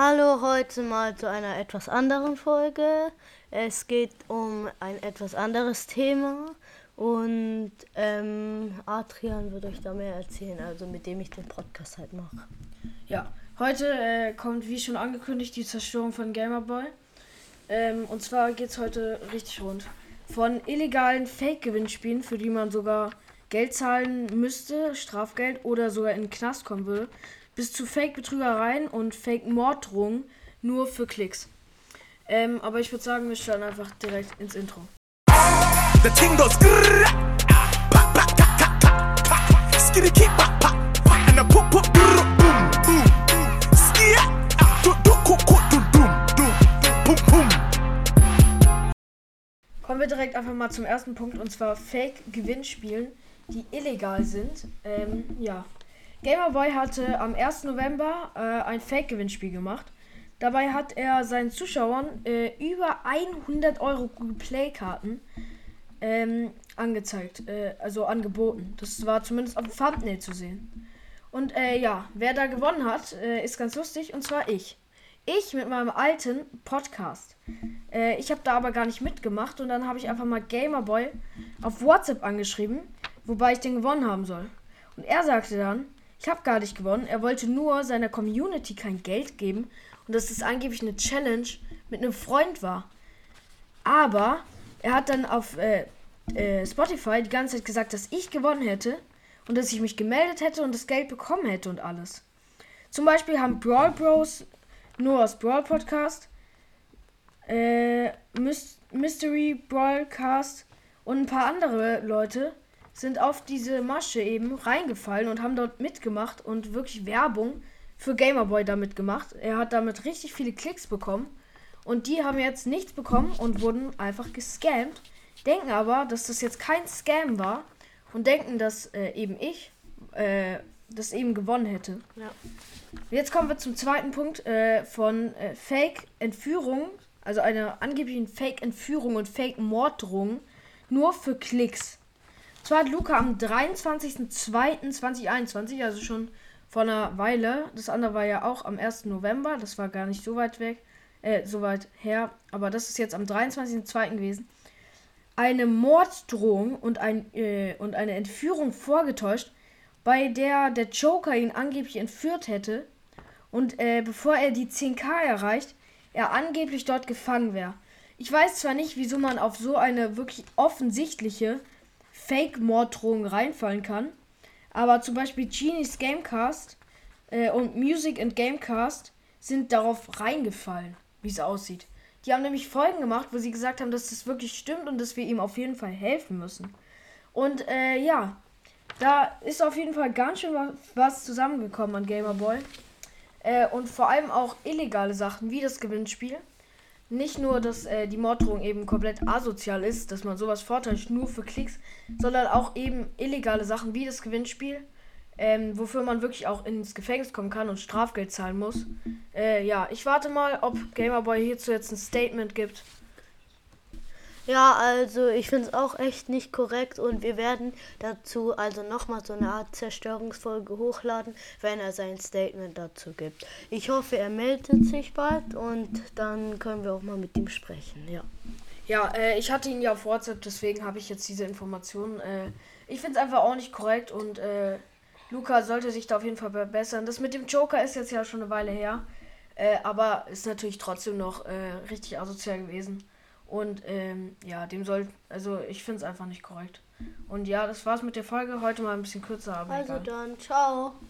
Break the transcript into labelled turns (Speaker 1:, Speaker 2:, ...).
Speaker 1: Hallo, heute mal zu einer etwas anderen Folge. Es geht um ein etwas anderes Thema und ähm, Adrian wird euch da mehr erzählen, also mit dem ich den Podcast halt mache.
Speaker 2: Ja, heute äh, kommt wie schon angekündigt die Zerstörung von Gamerboy. Ähm, und zwar geht es heute richtig rund. Von illegalen Fake-Gewinnspielen, für die man sogar Geld zahlen müsste, Strafgeld oder sogar in den Knast kommen würde, bis zu Fake-Betrügereien und Fake-Morddrohungen nur für Klicks. Ähm, aber ich würde sagen, wir starten einfach direkt ins Intro. Kommen wir direkt einfach mal zum ersten Punkt und zwar Fake-Gewinnspielen, die illegal sind. Ähm, ja, Gamerboy hatte am 1. November äh, ein Fake-Gewinnspiel gemacht. Dabei hat er seinen Zuschauern äh, über 100 Euro Google Play-Karten ähm, angezeigt, äh, also angeboten. Das war zumindest auf dem Thumbnail zu sehen. Und äh, ja, wer da gewonnen hat, äh, ist ganz lustig, und zwar ich. Ich mit meinem alten Podcast. Äh, ich habe da aber gar nicht mitgemacht und dann habe ich einfach mal Gamerboy auf WhatsApp angeschrieben, wobei ich den gewonnen haben soll. Und er sagte dann, ich habe gar nicht gewonnen. Er wollte nur seiner Community kein Geld geben und dass es angeblich eine Challenge mit einem Freund war. Aber er hat dann auf äh, äh, Spotify die ganze Zeit gesagt, dass ich gewonnen hätte und dass ich mich gemeldet hätte und das Geld bekommen hätte und alles. Zum Beispiel haben Brawl Bros, Noahs Brawl Podcast, äh, Mystery Broadcast und ein paar andere Leute sind auf diese Masche eben reingefallen und haben dort mitgemacht und wirklich Werbung für Gamerboy damit gemacht. Er hat damit richtig viele Klicks bekommen. Und die haben jetzt nichts bekommen und wurden einfach gescammt. Denken aber, dass das jetzt kein Scam war und denken, dass äh, eben ich äh, das eben gewonnen hätte. Ja. Jetzt kommen wir zum zweiten Punkt äh, von äh, Fake-Entführung, also einer angeblichen Fake-Entführung und Fake-Morddrohung nur für Klicks. Zwar hat Luca am 23.02.2021, also schon vor einer Weile, das andere war ja auch am 1. November, das war gar nicht so weit weg, äh, so weit her, aber das ist jetzt am 23.02. gewesen, eine Morddrohung und, ein, äh, und eine Entführung vorgetäuscht, bei der der Joker ihn angeblich entführt hätte und äh, bevor er die 10k erreicht, er angeblich dort gefangen wäre. Ich weiß zwar nicht, wieso man auf so eine wirklich offensichtliche Fake-Morddrohungen reinfallen kann. Aber zum Beispiel Genies Gamecast äh, und Music and Gamecast sind darauf reingefallen, wie es aussieht. Die haben nämlich Folgen gemacht, wo sie gesagt haben, dass das wirklich stimmt und dass wir ihm auf jeden Fall helfen müssen. Und äh, ja, da ist auf jeden Fall ganz schön was zusammengekommen an Gamerboy. Äh, und vor allem auch illegale Sachen, wie das Gewinnspiel nicht nur, dass äh, die Morddrohung eben komplett asozial ist, dass man sowas vortäuscht nur für Klicks, sondern auch eben illegale Sachen wie das Gewinnspiel, ähm, wofür man wirklich auch ins Gefängnis kommen kann und Strafgeld zahlen muss. Äh, ja, ich warte mal, ob Gamerboy hierzu jetzt ein Statement gibt.
Speaker 1: Ja, also ich finde es auch echt nicht korrekt und wir werden dazu also nochmal so eine Art Zerstörungsfolge hochladen, wenn er sein Statement dazu gibt. Ich hoffe, er meldet sich bald und dann können wir auch mal mit ihm sprechen, ja.
Speaker 2: Ja, äh, ich hatte ihn ja auf WhatsApp, deswegen habe ich jetzt diese Informationen. Äh, ich finde es einfach auch nicht korrekt und äh, Luca sollte sich da auf jeden Fall verbessern. Das mit dem Joker ist jetzt ja schon eine Weile her, äh, aber ist natürlich trotzdem noch äh, richtig asozial gewesen. Und ähm, ja, dem soll, also ich finde es einfach nicht korrekt. Und ja, das war's mit der Folge. Heute mal ein bisschen kürzer, aber
Speaker 1: Also
Speaker 2: egal.
Speaker 1: dann, ciao.